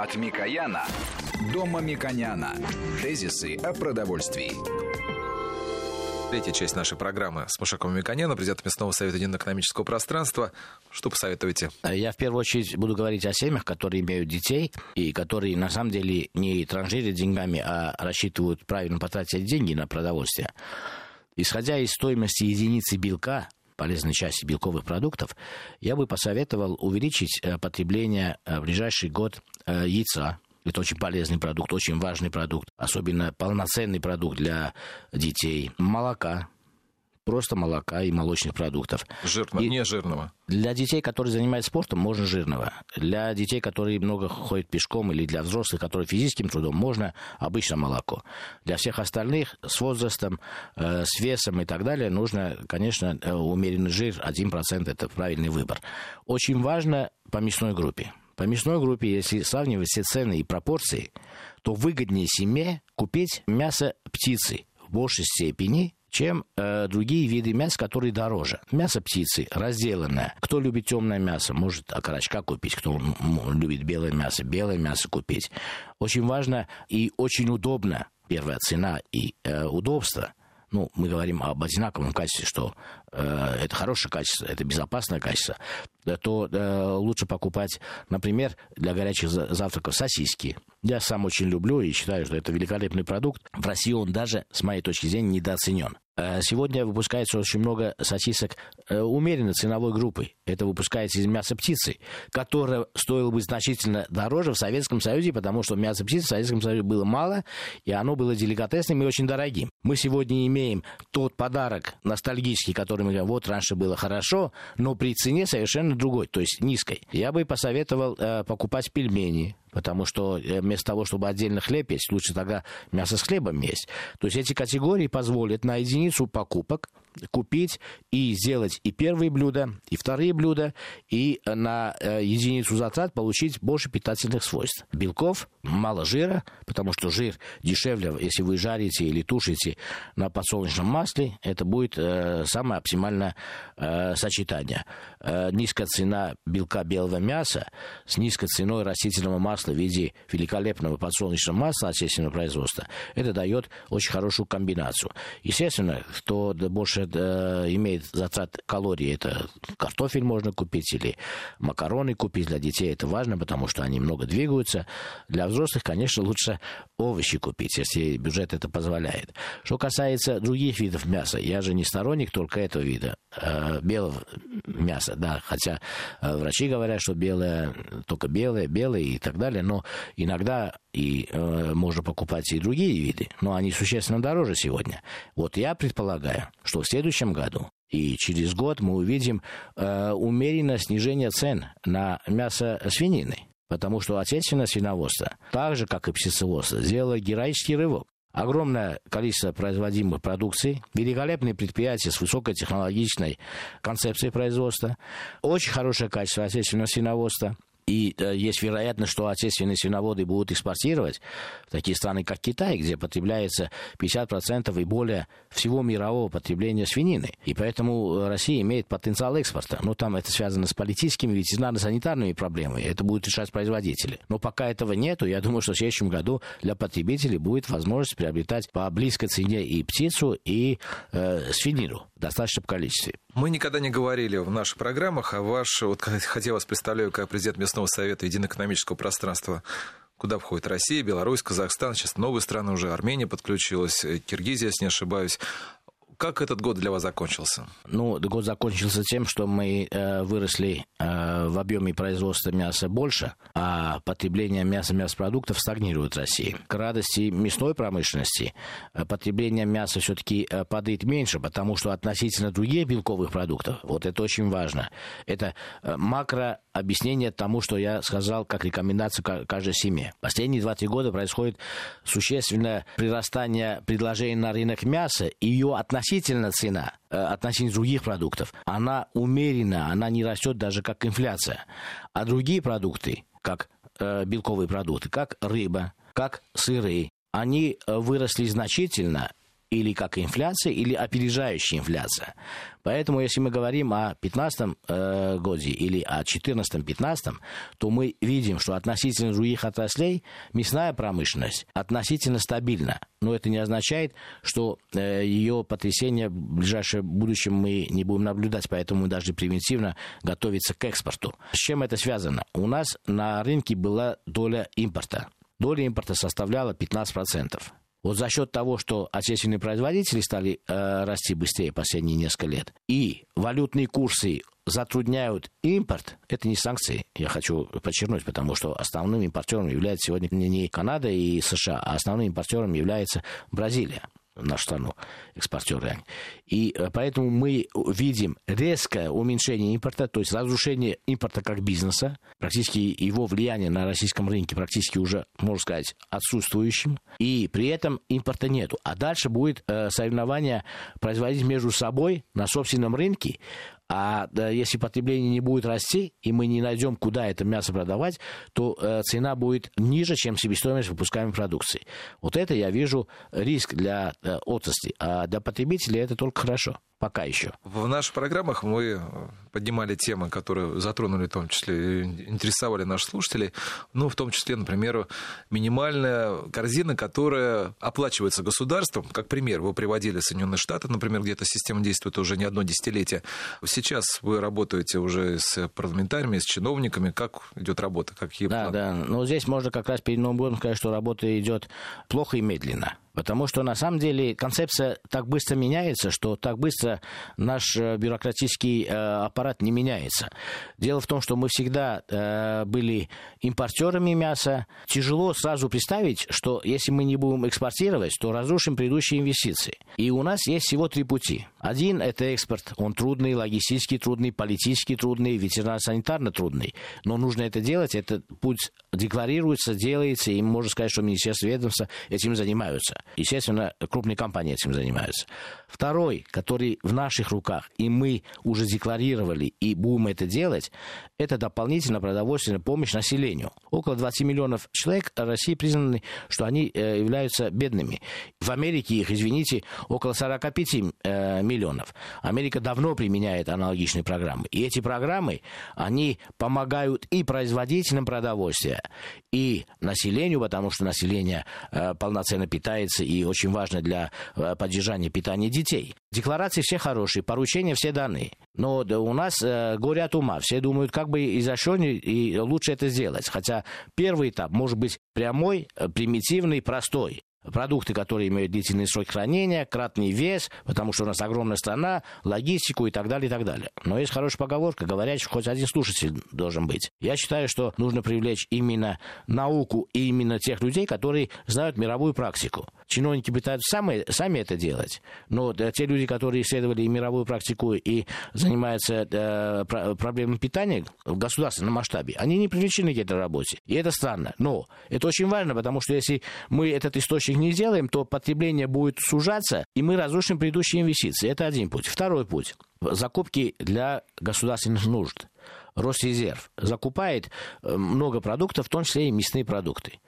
От Микояна до Мамиконяна. Тезисы о продовольствии. Третья часть нашей программы с Мушаком Миконяном, президентом Местного совета единого экономического пространства. Что посоветуете? Я в первую очередь буду говорить о семьях, которые имеют детей и которые на самом деле не транжирят деньгами, а рассчитывают правильно потратить деньги на продовольствие. Исходя из стоимости единицы белка, полезной части белковых продуктов, я бы посоветовал увеличить э, потребление э, в ближайший год э, яйца, это очень полезный продукт, очень важный продукт, особенно полноценный продукт для детей. Молока, просто молока и молочных продуктов. Жирного, и не жирного. Для детей, которые занимаются спортом, можно жирного. Для детей, которые много ходят пешком, или для взрослых, которые физическим трудом, можно обычно молоко. Для всех остальных с возрастом, э, с весом и так далее нужно, конечно, э, умеренный жир, 1% это правильный выбор. Очень важно по мясной группе. По мясной группе, если сравнивать все цены и пропорции, то выгоднее семье купить мясо птицы в большей степени, чем э, другие виды мяса, которые дороже. Мясо птицы разделанное. Кто любит темное мясо, может окорочка купить. Кто любит белое мясо, белое мясо купить. Очень важно и очень удобно. Первая цена и э, удобство ну, мы говорим об одинаковом качестве, что э, это хорошее качество, это безопасное качество, то э, лучше покупать, например, для горячих завтраков сосиски. Я сам очень люблю и считаю, что это великолепный продукт. В России он даже, с моей точки зрения, недооценен. Э, сегодня выпускается очень много сосисок э, умеренной ценовой группы. Это выпускается из мяса птицы, которое стоило бы значительно дороже в Советском Союзе, потому что мясо птицы в Советском Союзе было мало, и оно было деликатесным и очень дорогим. Мы сегодня имеем тот подарок ностальгический, который мы говорим, вот раньше было хорошо, но при цене совершенно другой, то есть низкой. Я бы посоветовал э, покупать пельмени, Потому что э, вместо того, чтобы отдельно хлеб есть, лучше тогда мясо с хлебом есть. То есть эти категории позволят на единицу покупок купить и сделать и первые блюда, и вторые блюда, и на э, единицу затрат получить больше питательных свойств. Белков, мало жира, потому что жир дешевле, если вы жарите или тушите на подсолнечном масле, это будет э, самое оптимальное э, сочетание. Э, низкая цена белка белого мяса с низкой ценой растительного масла в виде великолепного подсолнечного масла отечественного производства, это дает очень хорошую комбинацию. Естественно, кто больше больше э, имеет затрат калорий. Это картофель можно купить или макароны купить. Для детей это важно, потому что они много двигаются. Для взрослых, конечно, лучше овощи купить, если бюджет это позволяет. Что касается других видов мяса, я же не сторонник только этого вида. Э, белого мяса, да, хотя э, врачи говорят, что белое, только белое, белое и так далее, но иногда и э, можно покупать и другие виды, но они существенно дороже сегодня. Вот я предполагаю, что следующем году и через год мы увидим э, умеренное снижение цен на мясо свинины. Потому что отечественное свиноводство, так же, как и птицеводство, сделало героический рывок. Огромное количество производимых продукций, великолепные предприятия с высокотехнологичной концепцией производства, очень хорошее качество отечественного свиноводства – и э, есть вероятность, что отечественные свиноводы будут экспортировать в такие страны, как Китай, где потребляется 50% и более всего мирового потребления свинины. И поэтому э, Россия имеет потенциал экспорта. Но там это связано с политическими, ветеринарно-санитарными проблемами. Это будут решать производители. Но пока этого нету, я думаю, что в следующем году для потребителей будет возможность приобретать по близкой цене и птицу, и э, свинину в достаточном количестве. Мы никогда не говорили в наших программах, а ваш, вот хотя вас представляю как президент местного совета единого экономического пространства, куда входит Россия, Беларусь, Казахстан, сейчас новые страны уже, Армения подключилась, э, Киргизия, если не ошибаюсь. Как этот год для вас закончился? Ну, год закончился тем, что мы э, выросли э, в объеме производства мяса больше, а потребление мяса мясопродуктов стагнирует в России. К радости мясной промышленности э, потребление мяса все-таки э, падает меньше, потому что относительно других белковых продуктов, вот это очень важно, это э, макро объяснение тому, что я сказал, как рекомендацию каждой семье. Последние 2-3 года происходит существенное прирастание предложений на рынок мяса, и ее относительно цена э, относительно других продуктов, она умерена, она не растет даже как инфляция. А другие продукты, как э, белковые продукты, как рыба, как сыры, они э, выросли значительно, или как инфляция, или опережающая инфляция. Поэтому, если мы говорим о 2015 э, годе или о 2014-2015, то мы видим, что относительно других отраслей мясная промышленность относительно стабильна. Но это не означает, что э, ее потрясение в ближайшем будущем мы не будем наблюдать, поэтому мы должны превентивно готовиться к экспорту. С чем это связано? У нас на рынке была доля импорта. Доля импорта составляла 15%. Вот за счет того, что отечественные производители стали э, расти быстрее последние несколько лет, и валютные курсы затрудняют импорт, это не санкции, я хочу подчеркнуть, потому что основным импортером является сегодня не Канада и США, а основным импортером является Бразилия нашу страну, экспортеры. И э, поэтому мы видим резкое уменьшение импорта, то есть разрушение импорта как бизнеса, практически его влияние на российском рынке практически уже, можно сказать, отсутствующим, и при этом импорта нету. А дальше будет э, соревнование производить между собой на собственном рынке, а если потребление не будет расти, и мы не найдем, куда это мясо продавать, то э, цена будет ниже, чем себестоимость выпускаемой продукции. Вот это я вижу риск для э, отрасли. А для потребителей это только хорошо пока еще. В наших программах мы поднимали темы, которые затронули, в том числе, интересовали наших слушателей. Ну, в том числе, например, минимальная корзина, которая оплачивается государством. Как пример, вы приводили Соединенные Штаты, например, где эта система действует уже не одно десятилетие. Сейчас вы работаете уже с парламентариями, с чиновниками. Как идет работа? Какие да, планы? да. Ну, здесь можно как раз перед Новым годом сказать, что работа идет плохо и медленно. Потому что на самом деле концепция так быстро меняется, что так быстро наш э, бюрократический э, аппарат не меняется. Дело в том, что мы всегда э, были импортерами мяса. Тяжело сразу представить, что если мы не будем экспортировать, то разрушим предыдущие инвестиции. И у нас есть всего три пути. Один – это экспорт. Он трудный, логистически трудный, политически трудный, ветеринарно-санитарно трудный. Но нужно это делать. Этот путь декларируется, делается, и можно сказать, что Министерство ведомства этим занимаются. Естественно, крупные компании этим занимаются. Второй, который в наших руках, и мы уже декларировали, и будем это делать, это дополнительная продовольственная помощь населению. Около 20 миллионов человек в России признаны, что они э, являются бедными. В Америке их, извините, около 45 э, миллионов. Америка давно применяет аналогичные программы. И эти программы, они помогают и производителям продовольствия, и населению, потому что население э, полноценно питается и очень важно для поддержания питания детей. Декларации все хорошие, поручения все даны. Но у нас э, горе ума. Все думают, как бы изощреннее и лучше это сделать. Хотя первый этап может быть прямой, э, примитивный, простой продукты, которые имеют длительный срок хранения, кратный вес, потому что у нас огромная страна, логистику и так далее, и так далее. Но есть хорошая поговорка, говорят, что хоть один слушатель должен быть. Я считаю, что нужно привлечь именно науку и именно тех людей, которые знают мировую практику. Чиновники пытаются сами, сами это делать, но те люди, которые исследовали и мировую практику и занимаются э, проблемами питания в государственном масштабе, они не привлечены к этой работе. И это странно. Но это очень важно, потому что если мы этот источник их не сделаем, то потребление будет сужаться, и мы разрушим предыдущие инвестиции. Это один путь. Второй путь. Закупки для государственных нужд. Росрезерв закупает э, много продуктов, в том числе и мясные продукты.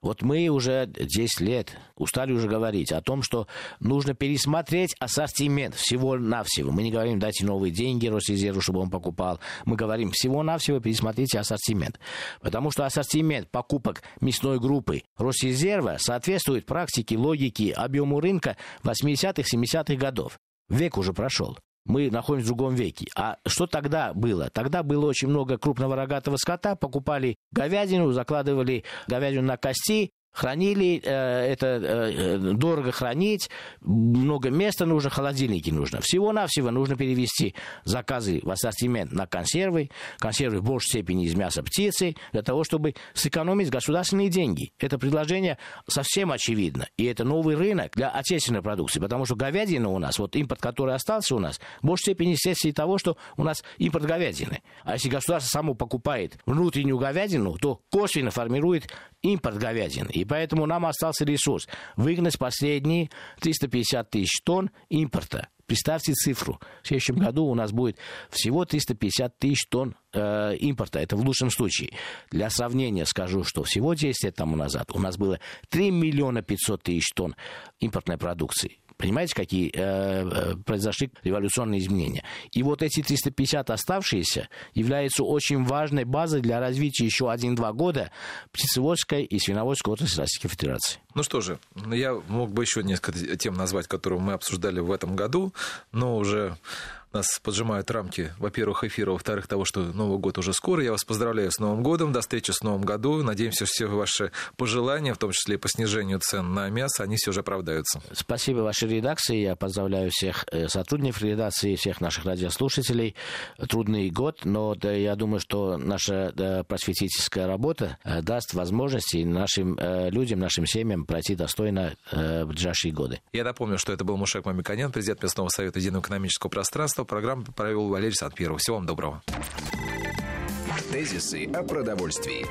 Вот мы уже 10 лет устали уже говорить о том, что нужно пересмотреть ассортимент всего-навсего. Мы не говорим, дайте новые деньги Росрезерву, чтобы он покупал. Мы говорим, всего-навсего пересмотрите ассортимент. Потому что ассортимент покупок мясной группы Росрезерва соответствует практике, логике, объему рынка 80-х, 70-х годов. Век уже прошел мы находимся в другом веке. А что тогда было? Тогда было очень много крупного рогатого скота, покупали говядину, закладывали говядину на кости, хранили, э, это э, дорого хранить, много места нужно, холодильники нужно. Всего-навсего нужно перевести заказы в ассортимент на консервы, консервы в большей степени из мяса птицы, для того, чтобы сэкономить государственные деньги. Это предложение совсем очевидно. И это новый рынок для отечественной продукции, потому что говядина у нас, вот импорт, который остался у нас, в большей степени вследствие того, что у нас импорт говядины. А если государство само покупает внутреннюю говядину, то косвенно формирует импорт говядины. И поэтому нам остался ресурс выгнать последние 350 тысяч тонн импорта. Представьте цифру. В следующем году у нас будет всего 350 тысяч тонн э, импорта. Это в лучшем случае. Для сравнения скажу, что всего 10 лет тому назад у нас было 3 миллиона 500 тысяч тонн импортной продукции. Понимаете, какие э, произошли революционные изменения. И вот эти 350 оставшиеся являются очень важной базой для развития еще один-два года птицеводской и свиноводской отрасли Российской Федерации. Ну что же, я мог бы еще несколько тем назвать, которые мы обсуждали в этом году, но уже нас поджимают рамки, во-первых, эфира, во-вторых, того, что Новый год уже скоро. Я вас поздравляю с Новым годом, до встречи с Новым году. Надеемся, все ваши пожелания, в том числе и по снижению цен на мясо, они все же оправдаются. Спасибо вашей редакции. Я поздравляю всех э, сотрудников редакции, всех наших радиослушателей. Трудный год, но да, я думаю, что наша просветительская работа э, даст возможности нашим э, людям, нашим семьям пройти достойно ближайшие годы. Я напомню, что это был Мушек Мамиканян, президент местного совета единого экономического пространства подкаста. Программу провел Валерий Санпиров. Всего вам доброго. Тезисы о продовольствии.